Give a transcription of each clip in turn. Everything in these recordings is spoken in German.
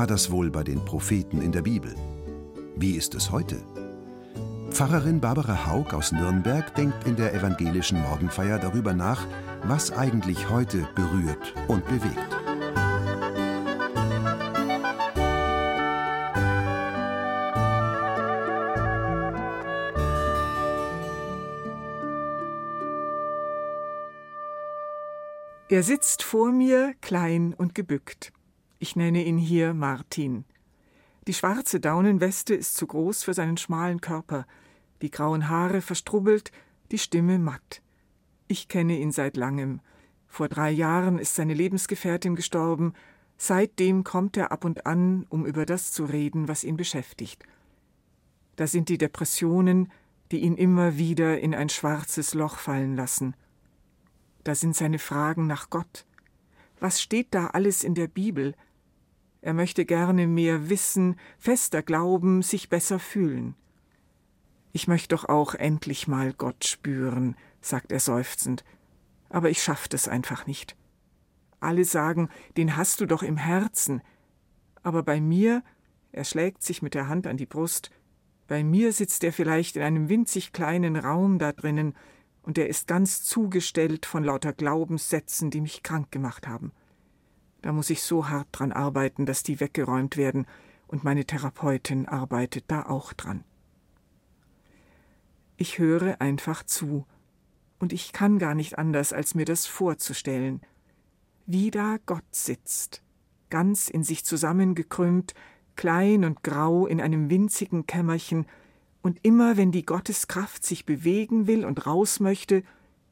war das wohl bei den Propheten in der Bibel. Wie ist es heute? Pfarrerin Barbara Haug aus Nürnberg denkt in der evangelischen Morgenfeier darüber nach, was eigentlich heute berührt und bewegt. Er sitzt vor mir, klein und gebückt. Ich nenne ihn hier Martin. Die schwarze Daunenweste ist zu groß für seinen schmalen Körper, die grauen Haare verstrubbelt, die Stimme matt. Ich kenne ihn seit langem. Vor drei Jahren ist seine Lebensgefährtin gestorben. Seitdem kommt er ab und an, um über das zu reden, was ihn beschäftigt. Da sind die Depressionen, die ihn immer wieder in ein schwarzes Loch fallen lassen. Da sind seine Fragen nach Gott. Was steht da alles in der Bibel? Er möchte gerne mehr wissen, fester glauben, sich besser fühlen. Ich möchte doch auch endlich mal Gott spüren, sagt er seufzend. Aber ich schaff das einfach nicht. Alle sagen, den hast du doch im Herzen. Aber bei mir, er schlägt sich mit der Hand an die Brust, bei mir sitzt er vielleicht in einem winzig kleinen Raum da drinnen, und er ist ganz zugestellt von lauter Glaubenssätzen, die mich krank gemacht haben. Da muss ich so hart dran arbeiten, dass die weggeräumt werden, und meine Therapeutin arbeitet da auch dran. Ich höre einfach zu, und ich kann gar nicht anders, als mir das vorzustellen, wie da Gott sitzt, ganz in sich zusammengekrümmt, klein und grau in einem winzigen Kämmerchen, und immer wenn die Gotteskraft sich bewegen will und raus möchte,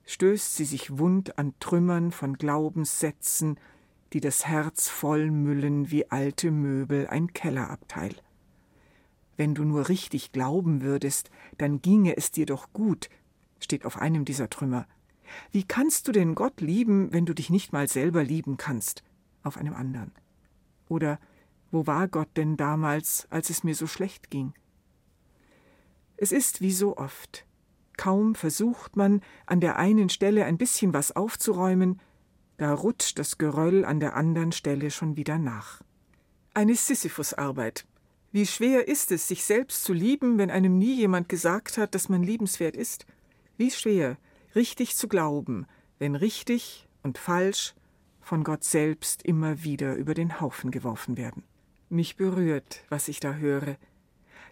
stößt sie sich wund an Trümmern von Glaubenssätzen, die das Herz vollmüllen wie alte Möbel ein Kellerabteil. Wenn du nur richtig glauben würdest, dann ginge es dir doch gut, steht auf einem dieser Trümmer. Wie kannst du denn Gott lieben, wenn du dich nicht mal selber lieben kannst? auf einem anderen. Oder wo war Gott denn damals, als es mir so schlecht ging? Es ist wie so oft. Kaum versucht man, an der einen Stelle ein bisschen was aufzuräumen, da rutscht das Geröll an der anderen Stelle schon wieder nach. Eine Sisyphusarbeit. Wie schwer ist es, sich selbst zu lieben, wenn einem nie jemand gesagt hat, dass man liebenswert ist? Wie schwer, richtig zu glauben, wenn richtig und falsch von Gott selbst immer wieder über den Haufen geworfen werden. Mich berührt, was ich da höre,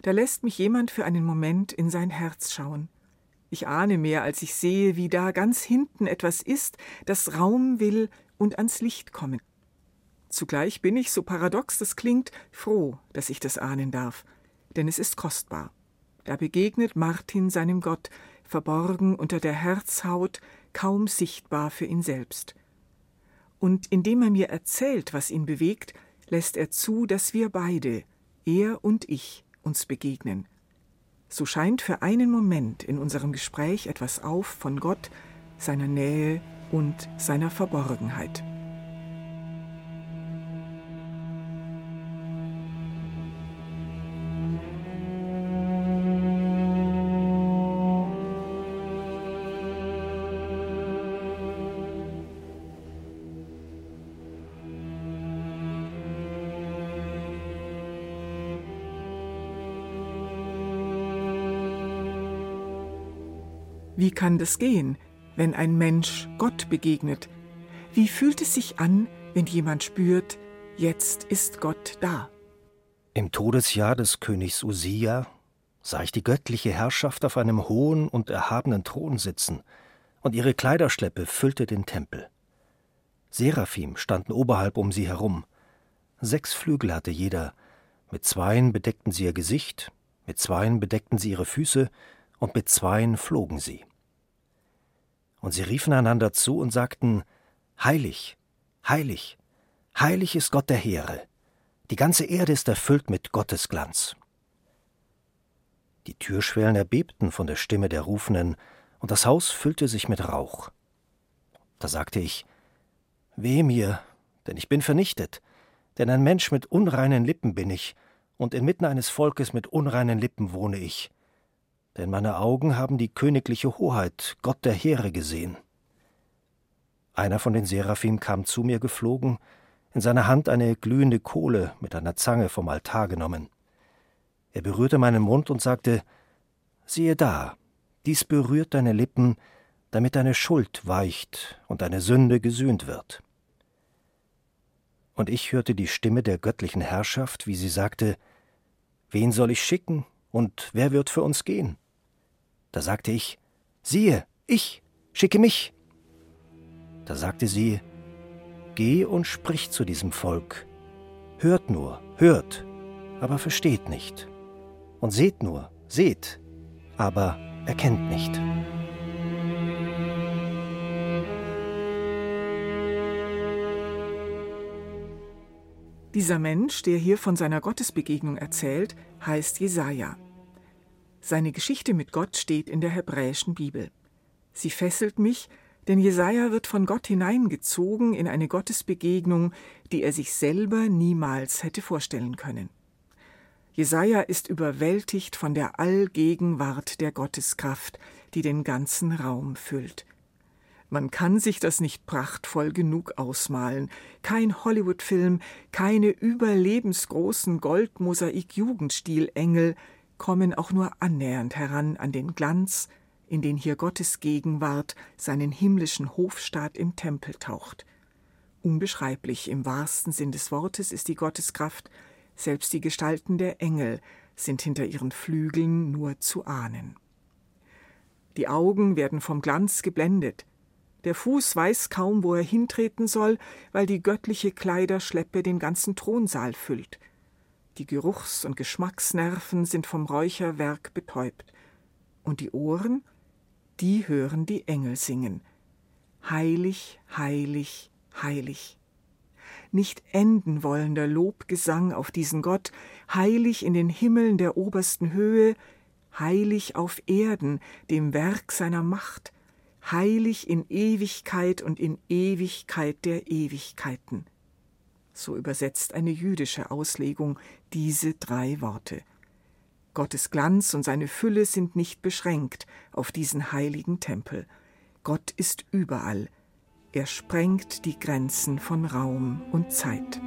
da lässt mich jemand für einen Moment in sein Herz schauen. Ich ahne mehr, als ich sehe, wie da ganz hinten etwas ist, das Raum will und ans Licht kommen. Zugleich bin ich, so paradox das klingt, froh, dass ich das ahnen darf, denn es ist kostbar. Da begegnet Martin seinem Gott, verborgen unter der Herzhaut, kaum sichtbar für ihn selbst. Und indem er mir erzählt, was ihn bewegt, lässt er zu, dass wir beide, er und ich, uns begegnen. So scheint für einen Moment in unserem Gespräch etwas auf von Gott, seiner Nähe und seiner Verborgenheit. Wie kann das gehen, wenn ein Mensch Gott begegnet? Wie fühlt es sich an, wenn jemand spürt, jetzt ist Gott da? Im Todesjahr des Königs Usia sah ich die göttliche Herrschaft auf einem hohen und erhabenen Thron sitzen, und ihre Kleiderschleppe füllte den Tempel. Seraphim standen oberhalb um sie herum. Sechs Flügel hatte jeder, mit zweien bedeckten sie ihr Gesicht, mit zweien bedeckten sie ihre Füße, und mit zweien flogen sie. Und sie riefen einander zu und sagten, Heilig, heilig, heilig ist Gott der Heere. Die ganze Erde ist erfüllt mit Gottes Glanz. Die Türschwellen erbebten von der Stimme der Rufenden, und das Haus füllte sich mit Rauch. Da sagte ich, Weh mir, denn ich bin vernichtet, denn ein Mensch mit unreinen Lippen bin ich, und inmitten eines Volkes mit unreinen Lippen wohne ich. Denn meine Augen haben die königliche Hoheit, Gott der Heere, gesehen. Einer von den Seraphim kam zu mir geflogen, in seiner Hand eine glühende Kohle mit einer Zange vom Altar genommen. Er berührte meinen Mund und sagte Siehe da, dies berührt deine Lippen, damit deine Schuld weicht und deine Sünde gesühnt wird. Und ich hörte die Stimme der göttlichen Herrschaft, wie sie sagte Wen soll ich schicken, und wer wird für uns gehen? Da sagte ich Siehe, ich, schicke mich. Da sagte sie Geh und sprich zu diesem Volk. Hört nur, hört, aber versteht nicht. Und seht nur, seht, aber erkennt nicht. Dieser Mensch, der hier von seiner Gottesbegegnung erzählt, heißt Jesaja. Seine Geschichte mit Gott steht in der hebräischen Bibel. Sie fesselt mich, denn Jesaja wird von Gott hineingezogen in eine Gottesbegegnung, die er sich selber niemals hätte vorstellen können. Jesaja ist überwältigt von der Allgegenwart der Gotteskraft, die den ganzen Raum füllt. Man kann sich das nicht prachtvoll genug ausmalen. Kein Hollywood-Film, keine überlebensgroßen Goldmosaik-Jugendstilengel kommen auch nur annähernd heran an den Glanz, in den hier Gottes Gegenwart seinen himmlischen Hofstaat im Tempel taucht. Unbeschreiblich im wahrsten Sinn des Wortes ist die Gotteskraft, selbst die Gestalten der Engel sind hinter ihren Flügeln nur zu ahnen. Die Augen werden vom Glanz geblendet, der Fuß weiß kaum, wo er hintreten soll, weil die göttliche Kleiderschleppe den ganzen Thronsaal füllt. Die Geruchs- und Geschmacksnerven sind vom Räucherwerk betäubt. Und die Ohren die hören die Engel singen. Heilig, heilig, heilig. Nicht enden wollender Lobgesang auf diesen Gott, heilig in den Himmeln der obersten Höhe, heilig auf Erden, dem Werk seiner Macht, heilig in Ewigkeit und in Ewigkeit der Ewigkeiten. So übersetzt eine jüdische Auslegung diese drei Worte. Gottes Glanz und seine Fülle sind nicht beschränkt auf diesen heiligen Tempel. Gott ist überall. Er sprengt die Grenzen von Raum und Zeit.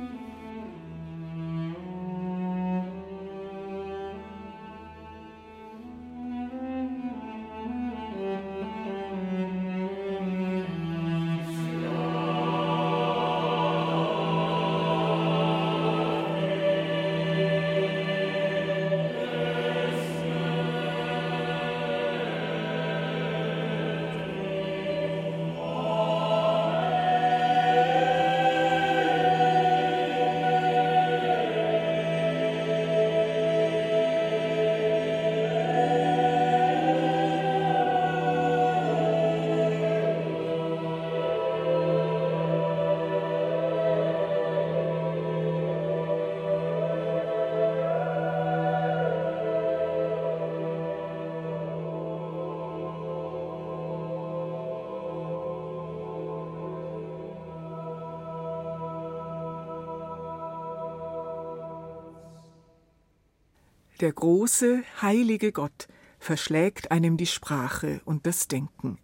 Der große, heilige Gott verschlägt einem die Sprache und das Denken.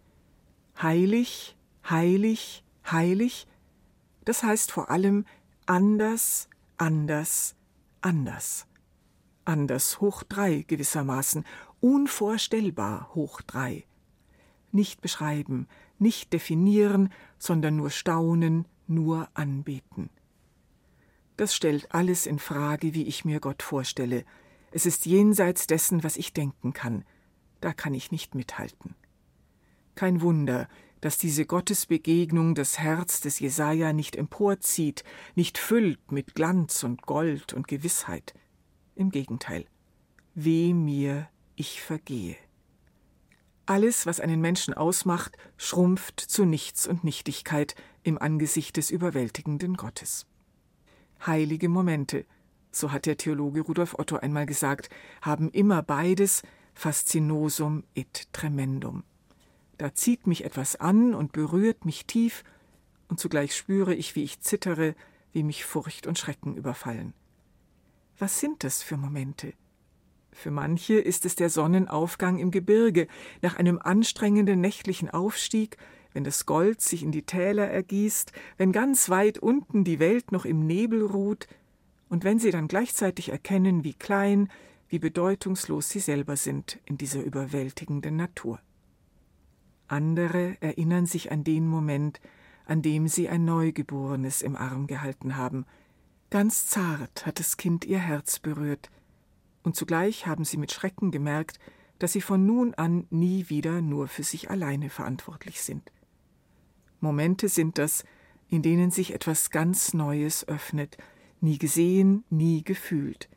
Heilig, heilig, heilig, das heißt vor allem anders, anders, anders. Anders hoch drei gewissermaßen, unvorstellbar hoch drei. Nicht beschreiben, nicht definieren, sondern nur staunen, nur anbeten. Das stellt alles in Frage, wie ich mir Gott vorstelle, es ist jenseits dessen, was ich denken kann. Da kann ich nicht mithalten. Kein Wunder, dass diese Gottesbegegnung das Herz des Jesaja nicht emporzieht, nicht füllt mit Glanz und Gold und Gewissheit. Im Gegenteil. Weh mir, ich vergehe. Alles, was einen Menschen ausmacht, schrumpft zu Nichts und Nichtigkeit im Angesicht des überwältigenden Gottes. Heilige Momente, so hat der Theologe Rudolf Otto einmal gesagt, haben immer beides fascinosum et tremendum. Da zieht mich etwas an und berührt mich tief, und zugleich spüre ich, wie ich zittere, wie mich Furcht und Schrecken überfallen. Was sind das für Momente? Für manche ist es der Sonnenaufgang im Gebirge, nach einem anstrengenden nächtlichen Aufstieg, wenn das Gold sich in die Täler ergießt, wenn ganz weit unten die Welt noch im Nebel ruht, und wenn sie dann gleichzeitig erkennen, wie klein, wie bedeutungslos sie selber sind in dieser überwältigenden Natur. Andere erinnern sich an den Moment, an dem sie ein Neugeborenes im Arm gehalten haben. Ganz zart hat das Kind ihr Herz berührt, und zugleich haben sie mit Schrecken gemerkt, dass sie von nun an nie wieder nur für sich alleine verantwortlich sind. Momente sind das, in denen sich etwas ganz Neues öffnet, nie gesehen, nie gefühlt.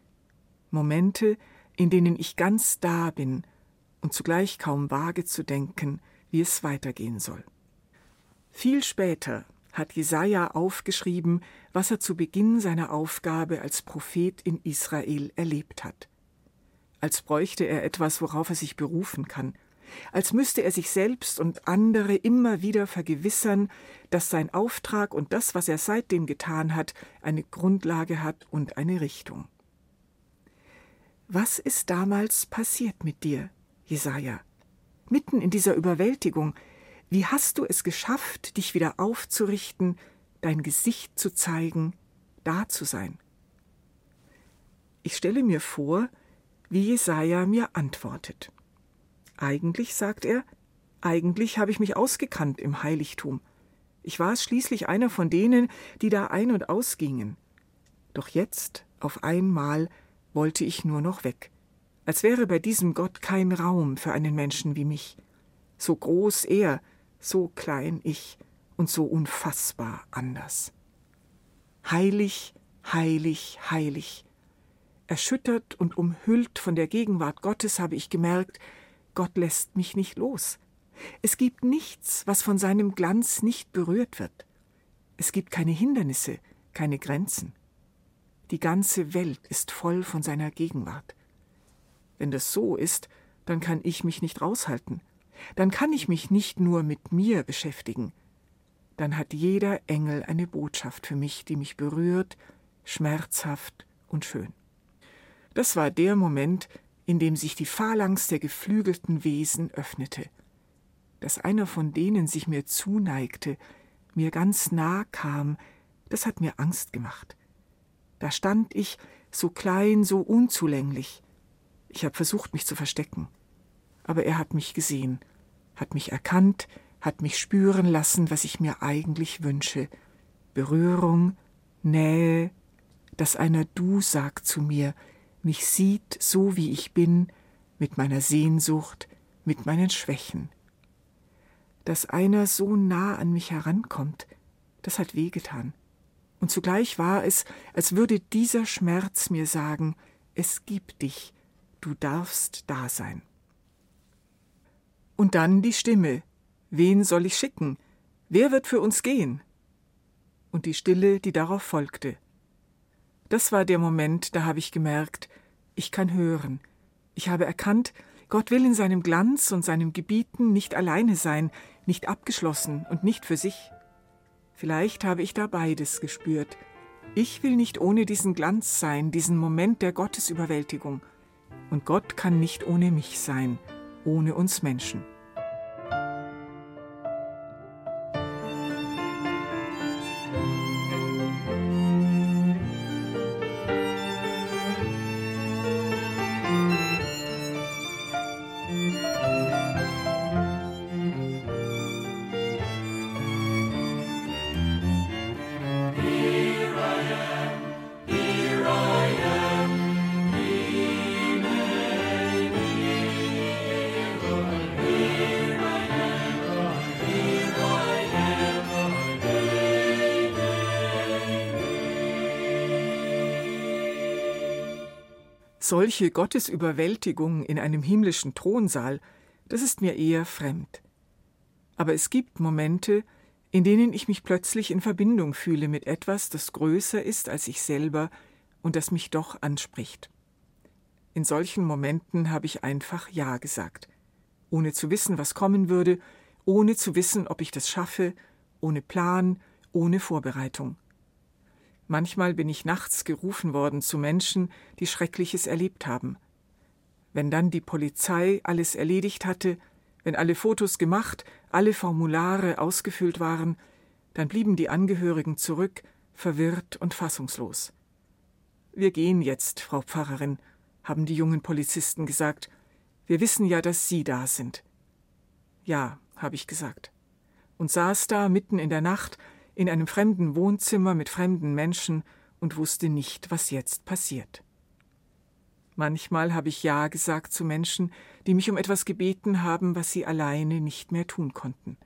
Momente, in denen ich ganz da bin und zugleich kaum wage zu denken, wie es weitergehen soll. Viel später hat Jesaja aufgeschrieben, was er zu Beginn seiner Aufgabe als Prophet in Israel erlebt hat als bräuchte er etwas, worauf er sich berufen kann, als müsste er sich selbst und andere immer wieder vergewissern, dass sein Auftrag und das, was er seitdem getan hat, eine Grundlage hat und eine Richtung. Was ist damals passiert mit dir, Jesaja? Mitten in dieser Überwältigung, wie hast du es geschafft, dich wieder aufzurichten, dein Gesicht zu zeigen, da zu sein? Ich stelle mir vor, wie Jesaja mir antwortet. Eigentlich, sagt er, eigentlich habe ich mich ausgekannt im Heiligtum. Ich war schließlich einer von denen, die da ein- und ausgingen. Doch jetzt, auf einmal, wollte ich nur noch weg, als wäre bei diesem Gott kein Raum für einen Menschen wie mich. So groß er, so klein ich und so unfassbar anders. Heilig, heilig, heilig, Erschüttert und umhüllt von der Gegenwart Gottes habe ich gemerkt, Gott lässt mich nicht los. Es gibt nichts, was von seinem Glanz nicht berührt wird. Es gibt keine Hindernisse, keine Grenzen. Die ganze Welt ist voll von seiner Gegenwart. Wenn das so ist, dann kann ich mich nicht raushalten. Dann kann ich mich nicht nur mit mir beschäftigen. Dann hat jeder Engel eine Botschaft für mich, die mich berührt, schmerzhaft und schön. Das war der Moment, in dem sich die Phalanx der geflügelten Wesen öffnete. Dass einer von denen sich mir zuneigte, mir ganz nah kam, das hat mir Angst gemacht. Da stand ich, so klein, so unzulänglich. Ich habe versucht, mich zu verstecken. Aber er hat mich gesehen, hat mich erkannt, hat mich spüren lassen, was ich mir eigentlich wünsche. Berührung, Nähe, dass einer Du sagt zu mir, mich sieht, so wie ich bin, mit meiner Sehnsucht, mit meinen Schwächen. Dass einer so nah an mich herankommt, das hat wehgetan. Und zugleich war es, als würde dieser Schmerz mir sagen, es gibt dich, du darfst da sein. Und dann die Stimme, wen soll ich schicken? Wer wird für uns gehen? Und die Stille, die darauf folgte. Das war der Moment, da habe ich gemerkt, ich kann hören. Ich habe erkannt, Gott will in seinem Glanz und seinem Gebieten nicht alleine sein, nicht abgeschlossen und nicht für sich. Vielleicht habe ich da beides gespürt. Ich will nicht ohne diesen Glanz sein, diesen Moment der Gottesüberwältigung. Und Gott kann nicht ohne mich sein, ohne uns Menschen. Solche Gottesüberwältigung in einem himmlischen Thronsaal, Das ist mir eher fremd. Aber es gibt Momente, in denen ich mich plötzlich in Verbindung fühle mit etwas, das größer ist als ich selber und das mich doch anspricht. In solchen Momenten habe ich einfach Ja gesagt, ohne zu wissen, was kommen würde, ohne zu wissen, ob ich das schaffe, ohne Plan, ohne Vorbereitung. Manchmal bin ich nachts gerufen worden zu Menschen, die Schreckliches erlebt haben. Wenn dann die Polizei alles erledigt hatte, wenn alle Fotos gemacht, alle Formulare ausgefüllt waren, dann blieben die Angehörigen zurück, verwirrt und fassungslos. Wir gehen jetzt, Frau Pfarrerin, haben die jungen Polizisten gesagt. Wir wissen ja, dass Sie da sind. Ja, habe ich gesagt. Und saß da mitten in der Nacht in einem fremden Wohnzimmer mit fremden Menschen und wusste nicht, was jetzt passiert. Manchmal habe ich Ja gesagt zu Menschen, die mich um etwas gebeten haben, was sie alleine nicht mehr tun konnten.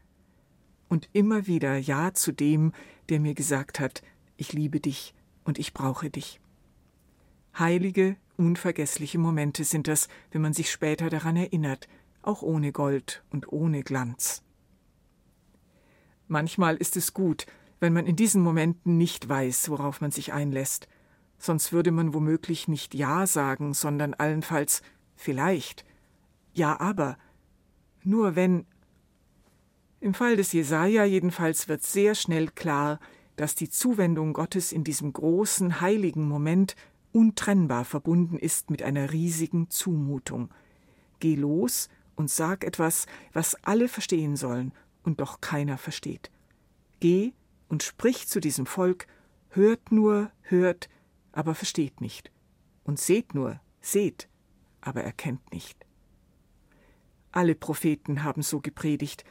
Und immer wieder Ja zu dem, der mir gesagt hat, ich liebe dich und ich brauche dich. Heilige, unvergessliche Momente sind das, wenn man sich später daran erinnert, auch ohne Gold und ohne Glanz. Manchmal ist es gut, wenn man in diesen Momenten nicht weiß, worauf man sich einlässt, sonst würde man womöglich nicht Ja sagen, sondern allenfalls vielleicht. Ja, aber nur wenn. Im Fall des Jesaja jedenfalls wird sehr schnell klar, dass die Zuwendung Gottes in diesem großen, heiligen Moment untrennbar verbunden ist mit einer riesigen Zumutung. Geh los und sag etwas, was alle verstehen sollen und doch keiner versteht. Geh und sprich zu diesem Volk, hört nur, hört, aber versteht nicht. Und seht nur, seht, aber erkennt nicht. Alle Propheten haben so gepredigt,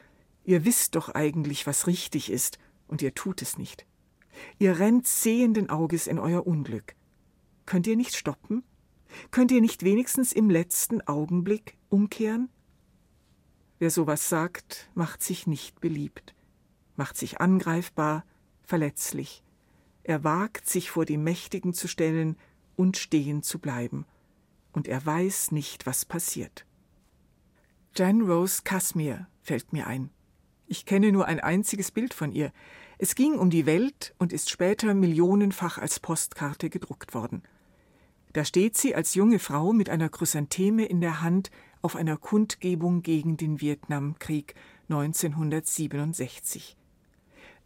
ihr wisst doch eigentlich, was richtig ist, und ihr tut es nicht. Ihr rennt sehenden Auges in euer Unglück. Könnt ihr nicht stoppen? Könnt ihr nicht wenigstens im letzten Augenblick umkehren? Wer sowas sagt, macht sich nicht beliebt, macht sich angreifbar, verletzlich. Er wagt, sich vor die Mächtigen zu stellen und stehen zu bleiben. Und er weiß nicht, was passiert. Jan Rose Casimir fällt mir ein. Ich kenne nur ein einziges Bild von ihr. Es ging um die Welt und ist später millionenfach als Postkarte gedruckt worden. Da steht sie als junge Frau mit einer Chrysantheme in der Hand auf einer Kundgebung gegen den Vietnamkrieg 1967.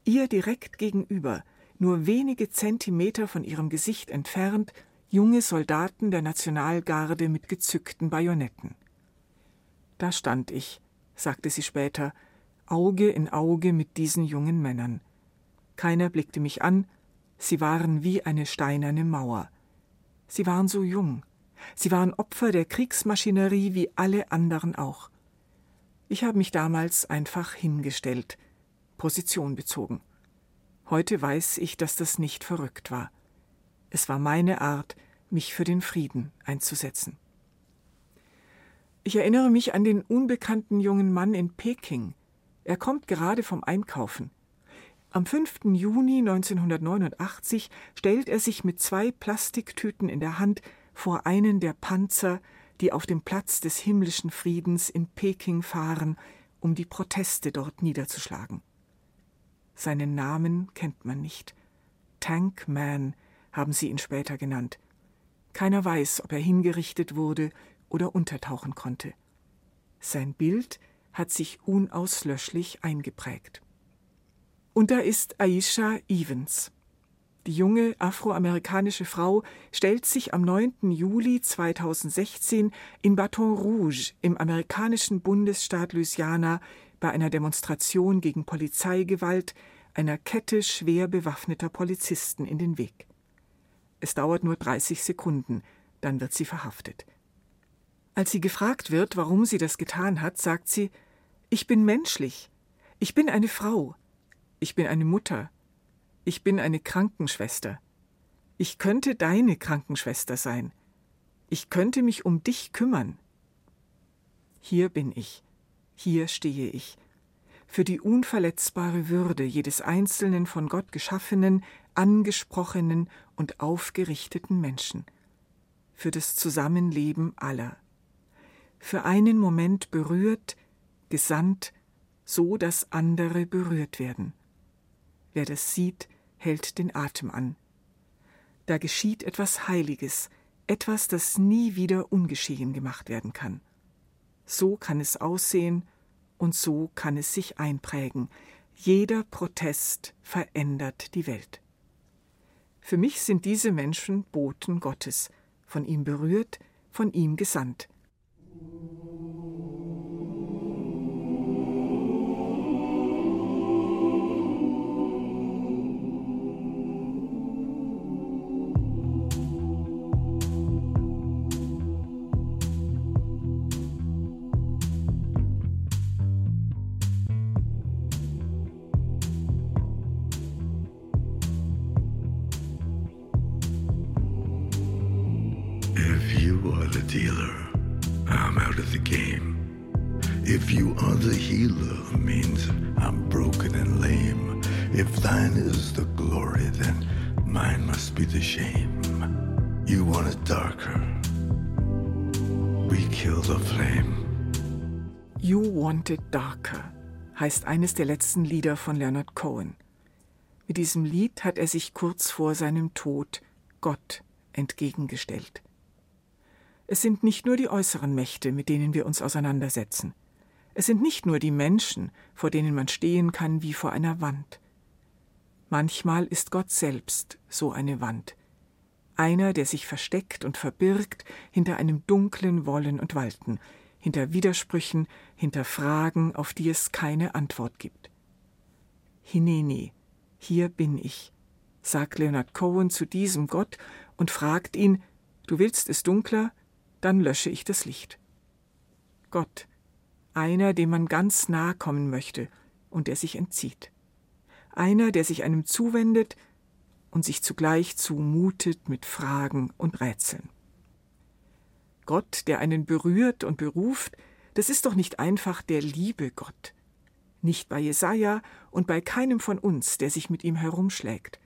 Ihr direkt gegenüber, nur wenige Zentimeter von ihrem Gesicht entfernt, junge Soldaten der Nationalgarde mit gezückten Bajonetten. Da stand ich, sagte sie später, Auge in Auge mit diesen jungen Männern. Keiner blickte mich an, sie waren wie eine steinerne Mauer. Sie waren so jung, Sie waren Opfer der Kriegsmaschinerie wie alle anderen auch. Ich habe mich damals einfach hingestellt, Position bezogen. Heute weiß ich, dass das nicht verrückt war. Es war meine Art, mich für den Frieden einzusetzen. Ich erinnere mich an den unbekannten jungen Mann in Peking. Er kommt gerade vom Einkaufen. Am 5. Juni 1989 stellt er sich mit zwei Plastiktüten in der Hand vor einen der Panzer, die auf dem Platz des himmlischen Friedens in Peking fahren, um die Proteste dort niederzuschlagen. Seinen Namen kennt man nicht. Tank Man haben sie ihn später genannt. Keiner weiß, ob er hingerichtet wurde oder untertauchen konnte. Sein Bild hat sich unauslöschlich eingeprägt. Und da ist Aisha Evans. Die junge afroamerikanische Frau stellt sich am 9. Juli 2016 in Baton Rouge im amerikanischen Bundesstaat Louisiana bei einer Demonstration gegen Polizeigewalt einer Kette schwer bewaffneter Polizisten in den Weg. Es dauert nur 30 Sekunden, dann wird sie verhaftet. Als sie gefragt wird, warum sie das getan hat, sagt sie Ich bin menschlich, ich bin eine Frau, ich bin eine Mutter, ich bin eine Krankenschwester. Ich könnte deine Krankenschwester sein. Ich könnte mich um dich kümmern. Hier bin ich, hier stehe ich, für die unverletzbare Würde jedes einzelnen von Gott geschaffenen, angesprochenen und aufgerichteten Menschen, für das Zusammenleben aller. für einen Moment berührt, gesandt, so dass andere berührt werden. Wer das sieht, hält den Atem an. Da geschieht etwas Heiliges, etwas, das nie wieder ungeschehen gemacht werden kann. So kann es aussehen und so kann es sich einprägen. Jeder Protest verändert die Welt. Für mich sind diese Menschen Boten Gottes, von ihm berührt, von ihm gesandt. Dealer, I'm out of the game. If you are the healer, means I'm broken and lame. If thine is the glory, then mine must be the shame. You want it darker. We kill the flame. You Want It Darker heißt eines der letzten Lieder von Leonard Cohen. Mit diesem Lied hat er sich kurz vor seinem Tod Gott entgegengestellt. Es sind nicht nur die äußeren Mächte, mit denen wir uns auseinandersetzen. Es sind nicht nur die Menschen, vor denen man stehen kann wie vor einer Wand. Manchmal ist Gott selbst so eine Wand. Einer, der sich versteckt und verbirgt hinter einem dunklen Wollen und Walten, hinter Widersprüchen, hinter Fragen, auf die es keine Antwort gibt. Hineni, hier bin ich, sagt Leonard Cohen zu diesem Gott und fragt ihn, du willst es dunkler, dann lösche ich das Licht. Gott, einer, dem man ganz nahe kommen möchte und der sich entzieht. Einer, der sich einem zuwendet und sich zugleich zumutet mit Fragen und Rätseln. Gott, der einen berührt und beruft, das ist doch nicht einfach der liebe Gott. Nicht bei Jesaja und bei keinem von uns, der sich mit ihm herumschlägt.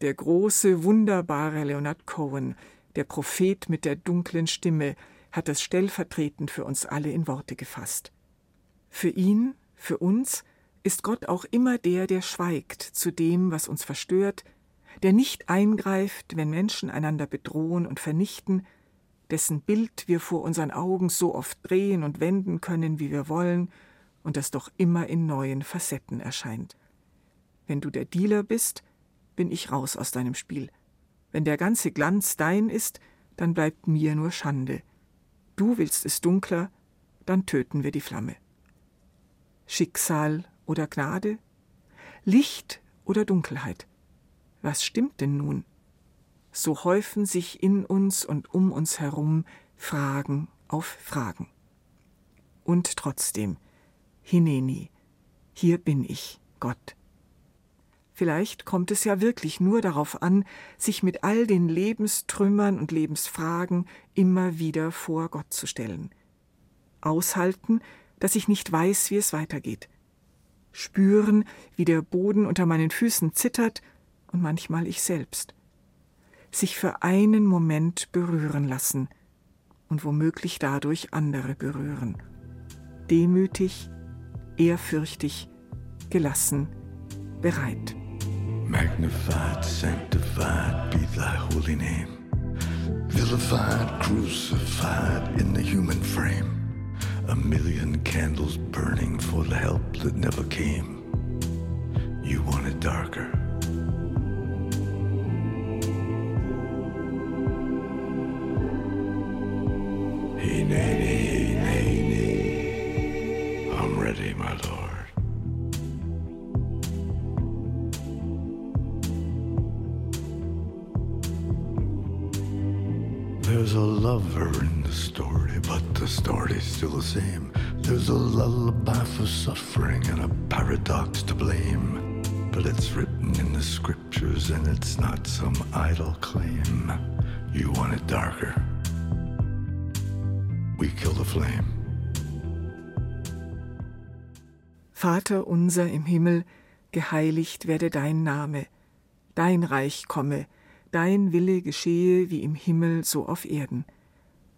Der große, wunderbare Leonard Cohen, der Prophet mit der dunklen Stimme hat das stellvertretend für uns alle in Worte gefasst. Für ihn, für uns, ist Gott auch immer der, der schweigt zu dem, was uns verstört, der nicht eingreift, wenn Menschen einander bedrohen und vernichten, dessen Bild wir vor unseren Augen so oft drehen und wenden können, wie wir wollen, und das doch immer in neuen Facetten erscheint. Wenn du der Dealer bist, bin ich raus aus deinem Spiel. Wenn der ganze Glanz dein ist, dann bleibt mir nur Schande. Du willst es dunkler, dann töten wir die Flamme. Schicksal oder Gnade? Licht oder Dunkelheit? Was stimmt denn nun? So häufen sich in uns und um uns herum Fragen auf Fragen. Und trotzdem, Hineni, hier bin ich, Gott. Vielleicht kommt es ja wirklich nur darauf an, sich mit all den Lebenstrümmern und Lebensfragen immer wieder vor Gott zu stellen. Aushalten, dass ich nicht weiß, wie es weitergeht. Spüren, wie der Boden unter meinen Füßen zittert und manchmal ich selbst. Sich für einen Moment berühren lassen und womöglich dadurch andere berühren. Demütig, ehrfürchtig, gelassen, bereit. Magnified, sanctified be thy holy name. Vilified, crucified in the human frame. A million candles burning for the help that never came. You want it darker. Hey, nay, nay, nay, nay. I'm ready, my lord. Lover in the story, but the story's still the same. There's a lullaby for suffering and a paradox to blame. But it's written in the scriptures and it's not some idle claim. You want it darker. We kill the flame. Vater unser im Himmel, geheiligt werde dein Name, dein Reich komme, dein Wille geschehe wie im Himmel so auf Erden.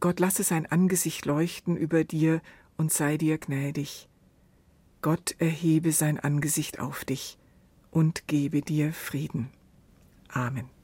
Gott lasse sein Angesicht leuchten über dir und sei dir gnädig. Gott erhebe sein Angesicht auf dich und gebe dir Frieden. Amen.